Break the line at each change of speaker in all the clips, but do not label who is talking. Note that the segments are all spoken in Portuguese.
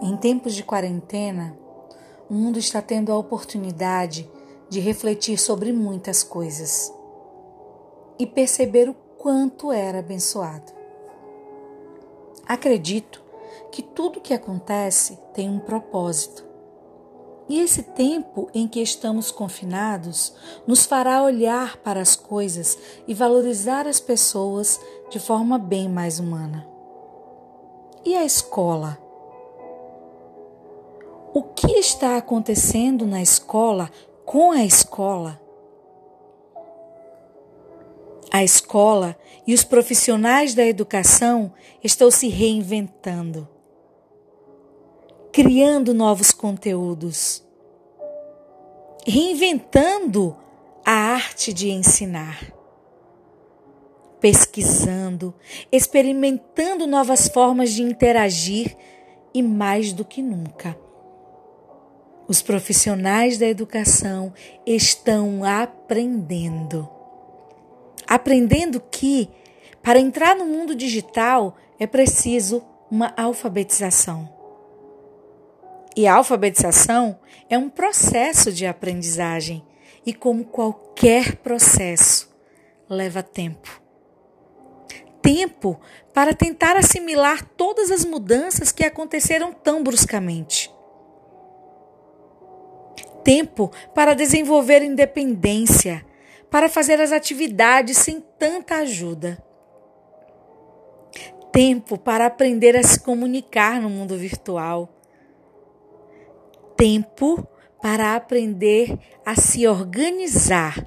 Em tempos de quarentena, o mundo está tendo a oportunidade de refletir sobre muitas coisas e perceber o quanto era abençoado. Acredito que tudo que acontece tem um propósito. E esse tempo em que estamos confinados nos fará olhar para as coisas e valorizar as pessoas de forma bem mais humana. E a escola? Que está acontecendo na escola com a escola? A escola e os profissionais da educação estão se reinventando, criando novos conteúdos, reinventando a arte de ensinar, pesquisando, experimentando novas formas de interagir e, mais do que nunca, os profissionais da educação estão aprendendo aprendendo que para entrar no mundo digital é preciso uma alfabetização. E a alfabetização é um processo de aprendizagem e, como qualquer processo, leva tempo. Tempo para tentar assimilar todas as mudanças que aconteceram tão bruscamente. Tempo para desenvolver independência, para fazer as atividades sem tanta ajuda. Tempo para aprender a se comunicar no mundo virtual. Tempo para aprender a se organizar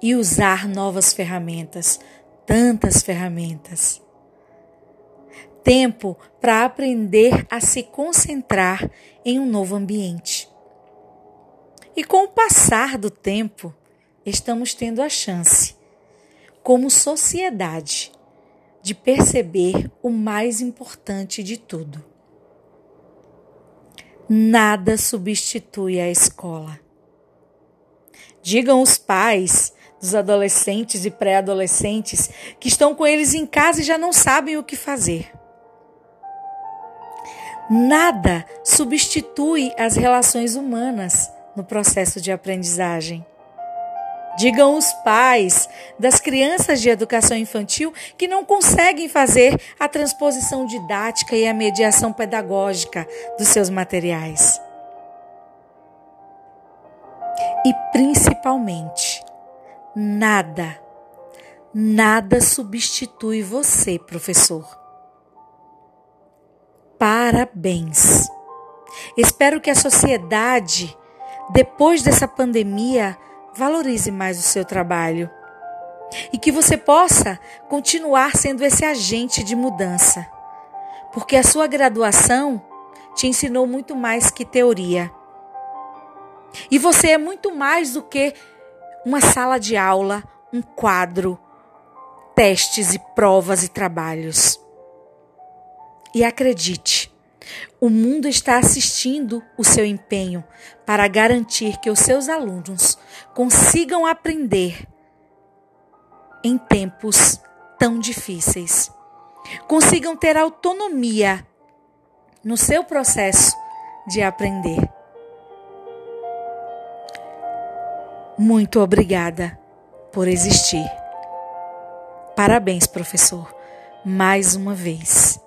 e usar novas ferramentas, tantas ferramentas. Tempo para aprender a se concentrar em um novo ambiente. E com o passar do tempo, estamos tendo a chance, como sociedade, de perceber o mais importante de tudo. Nada substitui a escola. Digam os pais dos adolescentes e pré-adolescentes que estão com eles em casa e já não sabem o que fazer. Nada substitui as relações humanas no processo de aprendizagem. Digam os pais das crianças de educação infantil que não conseguem fazer a transposição didática e a mediação pedagógica dos seus materiais. E principalmente, nada, nada substitui você, professor. Parabéns! Espero que a sociedade, depois dessa pandemia, valorize mais o seu trabalho e que você possa continuar sendo esse agente de mudança, porque a sua graduação te ensinou muito mais que teoria. E você é muito mais do que uma sala de aula, um quadro, testes e provas e trabalhos. E acredite, o mundo está assistindo o seu empenho para garantir que os seus alunos consigam aprender em tempos tão difíceis. Consigam ter autonomia no seu processo de aprender. Muito obrigada por existir. Parabéns, professor, mais uma vez.